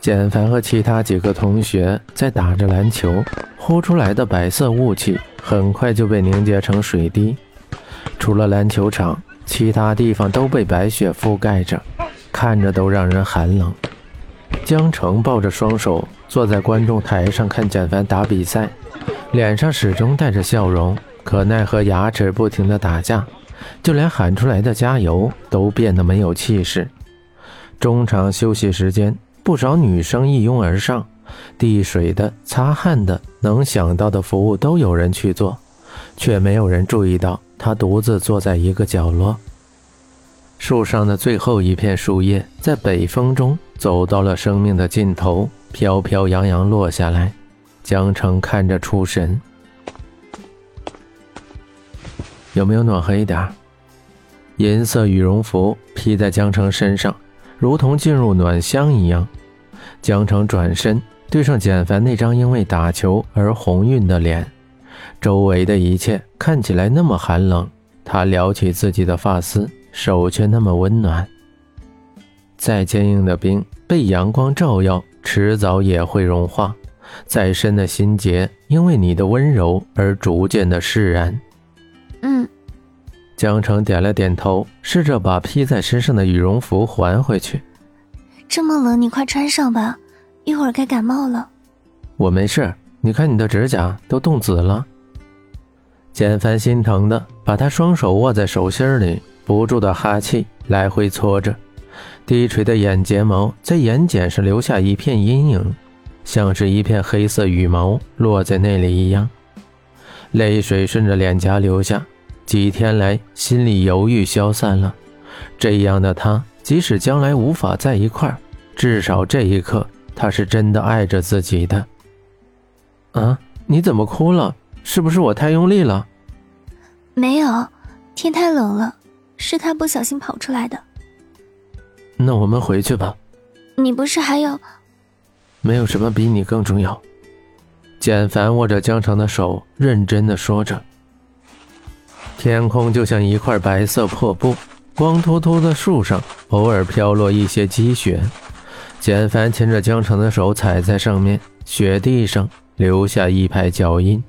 简凡和其他几个同学在打着篮球，呼出来的白色雾气很快就被凝结成水滴。除了篮球场，其他地方都被白雪覆盖着，看着都让人寒冷。江城抱着双手坐在观众台上看简凡打比赛，脸上始终带着笑容，可奈何牙齿不停地打架，就连喊出来的加油都变得没有气势。中场休息时间。不少女生一拥而上，递水的、擦汗的，能想到的服务都有人去做，却没有人注意到他独自坐在一个角落。树上的最后一片树叶在北风中走到了生命的尽头，飘飘扬扬落下来。江城看着出神，有没有暖和一点？银色羽绒服披在江城身上。如同进入暖乡一样，江城转身对上简凡那张因为打球而红晕的脸，周围的一切看起来那么寒冷。他撩起自己的发丝，手却那么温暖。再坚硬的冰被阳光照耀，迟早也会融化；再深的心结，因为你的温柔而逐渐的释然。嗯。江城点了点头，试着把披在身上的羽绒服还回去。这么冷，你快穿上吧，一会儿该感冒了。我没事，你看你的指甲都冻紫了。简凡心疼的把他双手握在手心里，不住的哈气，来回搓着，低垂的眼睫毛在眼睑上留下一片阴影，像是一片黑色羽毛落在那里一样。泪水顺着脸颊流下。几天来，心里犹豫消散了。这样的他，即使将来无法在一块儿，至少这一刻，他是真的爱着自己的。啊，你怎么哭了？是不是我太用力了？没有，天太冷了，是他不小心跑出来的。那我们回去吧。你不是还有？没有什么比你更重要。简凡握着江城的手，认真的说着。天空就像一块白色破布，光秃秃的树上偶尔飘落一些积雪。简凡牵着江城的手踩在上面，雪地上留下一排脚印。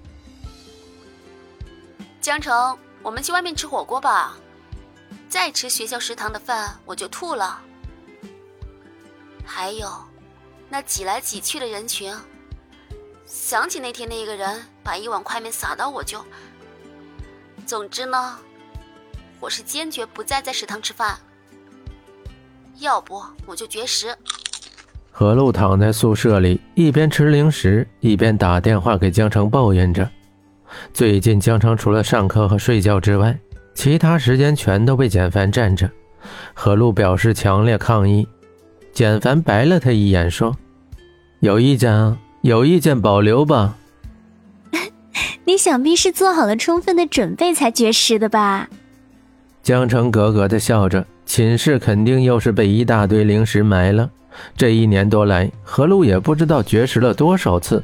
江城，我们去外面吃火锅吧，再吃学校食堂的饭我就吐了。还有，那挤来挤去的人群，想起那天那个人把一碗快面撒到我就。总之呢，我是坚决不再在食堂吃饭，要不我就绝食。何露躺在宿舍里，一边吃零食，一边打电话给江城抱怨着。最近江城除了上课和睡觉之外，其他时间全都被简凡占着。何露表示强烈抗议，简凡白了他一眼，说：“有意见啊？有意见保留吧。”你想必是做好了充分的准备才绝食的吧？江澄咯咯的笑着，寝室肯定又是被一大堆零食埋了。这一年多来，何露也不知道绝食了多少次，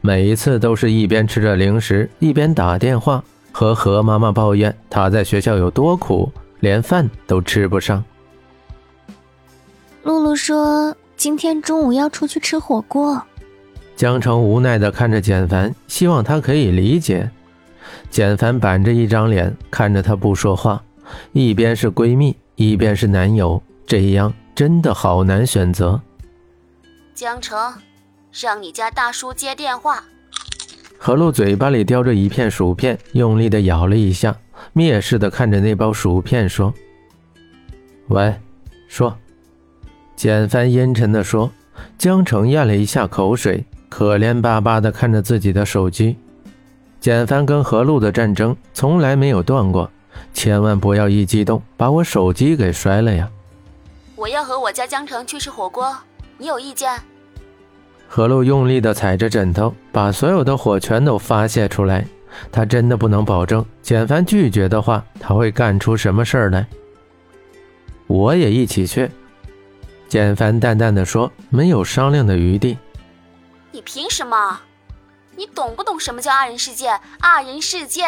每一次都是一边吃着零食，一边打电话和何妈妈抱怨她在学校有多苦，连饭都吃不上。露露说今天中午要出去吃火锅。江城无奈地看着简凡，希望他可以理解。简凡板着一张脸看着他不说话，一边是闺蜜，一边是男友，这样真的好难选择。江城，让你家大叔接电话。何露嘴巴里叼着一片薯片，用力地咬了一下，蔑视地看着那包薯片说：“喂，说。”简凡阴沉地说。江城咽了一下口水。可怜巴巴地看着自己的手机，简凡跟何露的战争从来没有断过，千万不要一激动把我手机给摔了呀！我要和我家江城去吃火锅，你有意见？何露用力地踩着枕头，把所有的火全都发泄出来。他真的不能保证简凡拒绝的话，他会干出什么事儿来。我也一起去。简凡淡淡的说，没有商量的余地。你凭什么？你懂不懂什么叫二人世界？二人世界！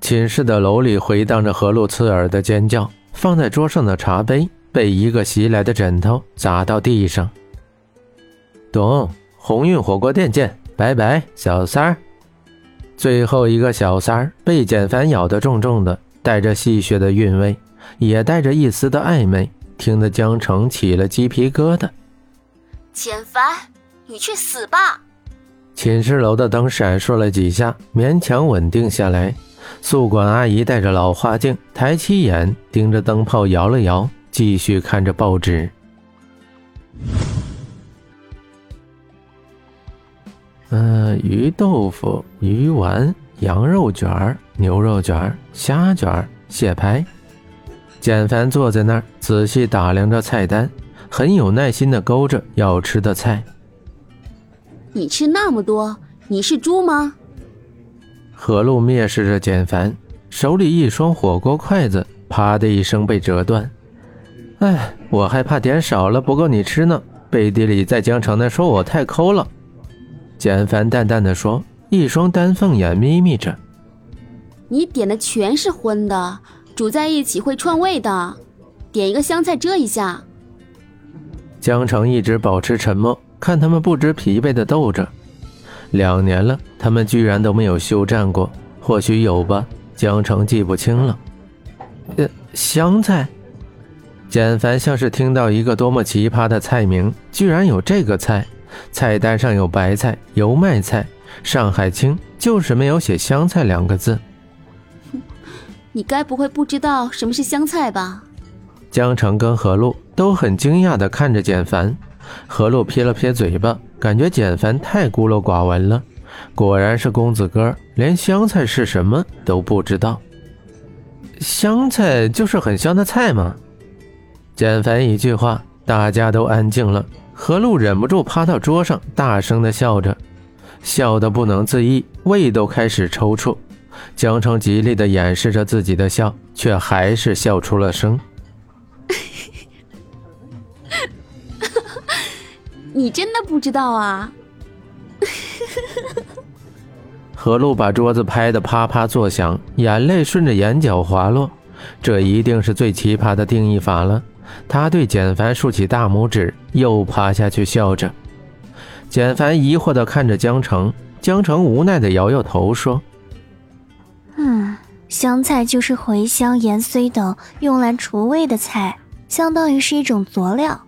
寝室的楼里回荡着何露刺耳的尖叫，放在桌上的茶杯被一个袭来的枕头砸到地上。懂，鸿运火锅店见，拜拜，小三儿。最后一个小三儿被简凡咬得重重的，带着戏谑的韵味，也带着一丝的暧昧，听得江城起了鸡皮疙瘩。简凡，你去死吧！寝室楼的灯闪烁了几下，勉强稳定下来。宿管阿姨戴着老花镜，抬起眼盯着灯泡摇了摇，继续看着报纸。嗯，鱼豆腐、鱼丸、羊肉卷、牛肉卷、虾卷、蟹排。简凡坐在那儿，仔细打量着菜单，很有耐心的勾着要吃的菜。你吃那么多，你是猪吗？何露蔑视着简凡，手里一双火锅筷子啪的一声被折断。哎，我还怕点少了不够你吃呢。背地里在江城那说我太抠了。简凡淡淡的说，一双丹凤眼眯眯着。你点的全是荤的，煮在一起会串味的。点一个香菜遮一下。江城一直保持沉默。看他们不知疲惫的斗着，两年了，他们居然都没有休战过。或许有吧，江城记不清了。呃，香菜。简凡像是听到一个多么奇葩的菜名，居然有这个菜。菜单上有白菜、油麦菜、上海青，就是没有写香菜两个字。你该不会不知道什么是香菜吧？江城跟何璐都很惊讶地看着简凡。何璐撇了撇嘴巴，感觉简凡太孤陋寡闻了。果然是公子哥，连香菜是什么都不知道。香菜就是很香的菜吗？简凡一句话，大家都安静了。何璐忍不住趴到桌上，大声的笑着，笑得不能自抑，胃都开始抽搐。江城极力的掩饰着自己的笑，却还是笑出了声。你真的不知道啊！何璐把桌子拍得啪啪作响，眼泪顺着眼角滑落。这一定是最奇葩的定义法了。他对简凡竖起大拇指，又趴下去笑着。简凡疑惑地看着江城，江城无奈地摇摇头说：“嗯，香菜就是茴香、盐、荽等用来除味的菜，相当于是一种佐料。”